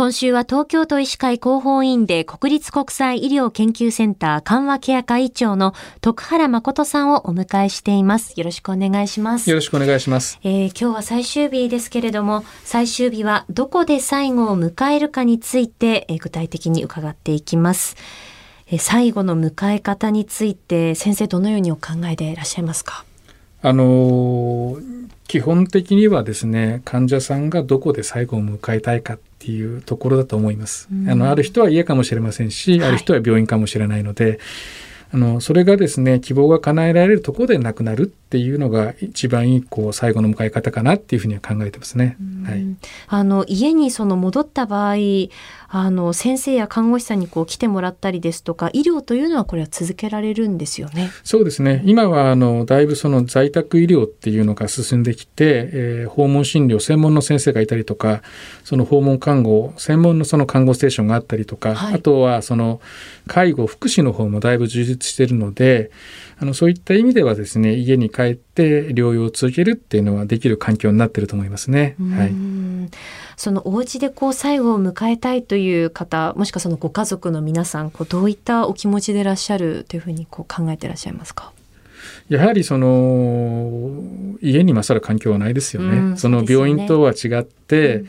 今週は東京都医師会広報委員で国立国際医療研究センター緩和ケア会長の徳原誠さんをお迎えしています。よろしくお願いします。よろしくお願いします。えー、今日は最終日ですけれども、最終日はどこで最後を迎えるかについて、えー、具体的に伺っていきます。えー、最後の迎え方について先生どのようにお考えでいらっしゃいますか？あの基本的にはですね患者さんがどこで最後を迎えたいかっていうところだと思います。あのある人は家かもしれませんし、はい、ある人は病院かもしれないので、あのそれがですね希望が叶えられるところでなくなるっていうのが一番いいこう最後の迎え方かなっていうふうには考えてますね。はい、あの家にその戻った場合あの先生や看護師さんにこう来てもらったりですとか医療というのはこれは続けられるんですよね。そうですね今はあのだいぶその在宅医療っていうのが進んできて、えー、訪問診療専門の先生がいたりとかその訪問看護専門のその看護ステーションがあったりとか、はい、あとはその介護福祉の方もだいぶ充実しているのであのそういった意味ではですね家に帰って療養を続けるっていうのはできる環境になっていると思いますね。はい、そのお家でこう最後を迎えたいという方もしくはそのご家族の皆さんこうどういったお気持ちでいらっしゃるというふうにこう考えていらっしゃいますか？やはりその家に勝る環境はないですよね。うん、その病院とは違って、うんうん、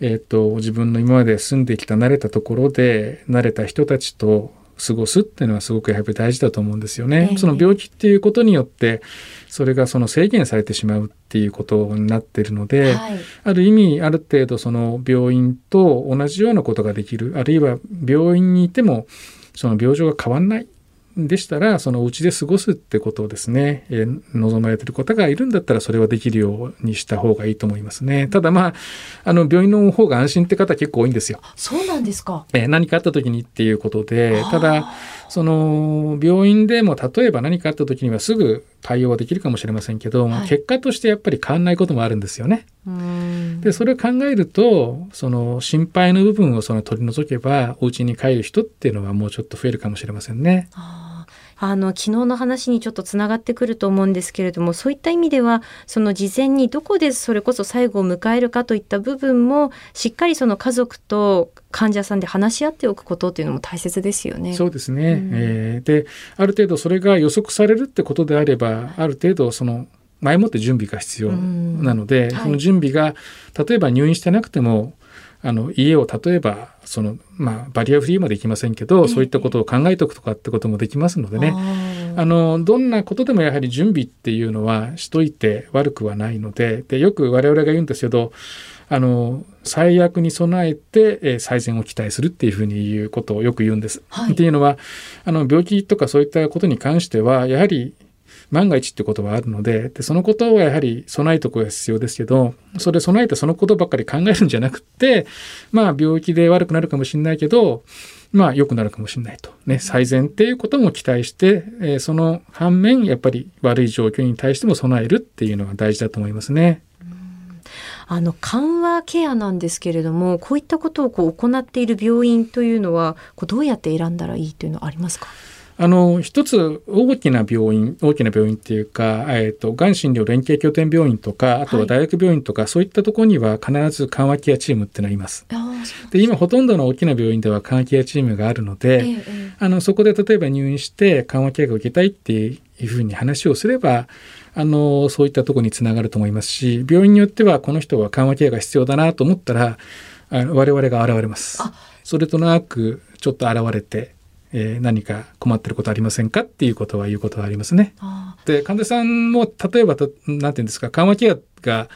えーと自分の今まで住んできた慣れたところで慣れた人たちと過ごすっていうのはすごくやっぱり大事だと思うんですよね。えー、その病気っていうことによってそれがその制限されてしまうっていうことになっているので、はい、ある意味ある程度その病院と同じようなことができる。あるいは病院にいてもその病状が変わんないでしたらそのうちで過ごすってことをですね、えー、望まれてる方がいるんだったらそれはできるようにした方がいいと思いますね。ただまああの病院の方が安心って方結構多いんですよ。そうなんですか、えー、何かあった時にっていうことでただその病院でも例えば何かあった時にはすぐ対応はできるかもしれませんけど、はい、結果としてやっぱり変わんないこともあるんですよね。でそれを考えるとその心配の部分をその取り除けばお家に帰る人っていうのはもうちょっと増えるかもしれませんね。あの昨日の話にちょっとつながってくると思うんですけれどもそういった意味ではその事前にどこでそれこそ最後を迎えるかといった部分もしっかりその家族と患者さんで話し合っておくことっていうのも大切ですよね。そうですね、うん、えー、である程度それが予測されるってことであればある程度その前もって準備が必要なので、うん。はい、その準備が例えば入院してなくてもあの家を例えばその、まあ、バリアフリーまでいきませんけど、そういったことを考えておくとかってこともできますのでね。あのどんなことでもやはり準備っていうのはしといて悪くはないのででよく我々が言うんですけどあの最悪に備えて、えー、最善を期待するっていうふうに言うことをよく言うんです。はい、っていうのはあの病気とかそういったことに関してはやはり万が一ってことはあるのででそのことはやはり備えとくが必要ですけどそれ備えてそのことばっかり考えるんじゃなくてまあ病気で悪くなるかもしれないけどまあ良くなるかもしれないと。ね最善っていうことも期待して、えー、その反面やっぱり悪い状況に対しても備えるっていうのが大事だと思いますね。あの緩和ケアなんですけれどもこういったことをこう行っている病院というのはこうどうやって選んだらいいというのはありますか？あの一つ大きな病院大きな病院っていうか、えーと、がん診療連携拠点病院とかあとは大学病院とか、はい、そういったところには必ず緩和ケアチームってのがいます。で今ほとんどの大きな病院では緩和ケアチームがあるので、えー、あのそこで例えば入院して緩和ケアが受けたいっていうふうに話をすればあのそういったところにつながると思いますし病院によってはこの人は緩和ケアが必要だなと思ったらあの我々が現れます。それとなくちょっと現れてえー、何か困ってることありませんかっていうことは言うことはありますね。で患者さんも例えば何て言うんですか緩和ケアが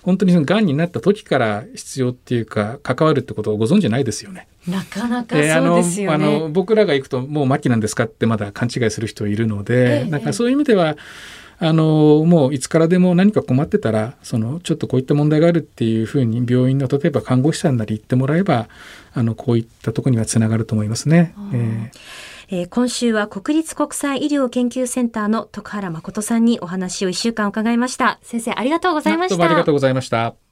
本当にそのがんになった時から必要っていうか関わるってことをご存知ないですよね。なかなかそうですよね。えー、あの僕らが行くともう末期なんですかってまだ勘違いする人いるので、えー、なんかそういう意味ではあのもういつからでも何か困ってたらそのちょっとこういった問題があるっていうふうに病院の例えば看護師さんなり言ってもらえばあのこういったところにはつながると思いますね。えーえー、今週は国立国際医療研究センターの徳原誠さんにお話を1週間伺いました。先生ありがとうございました。ありがとうございました。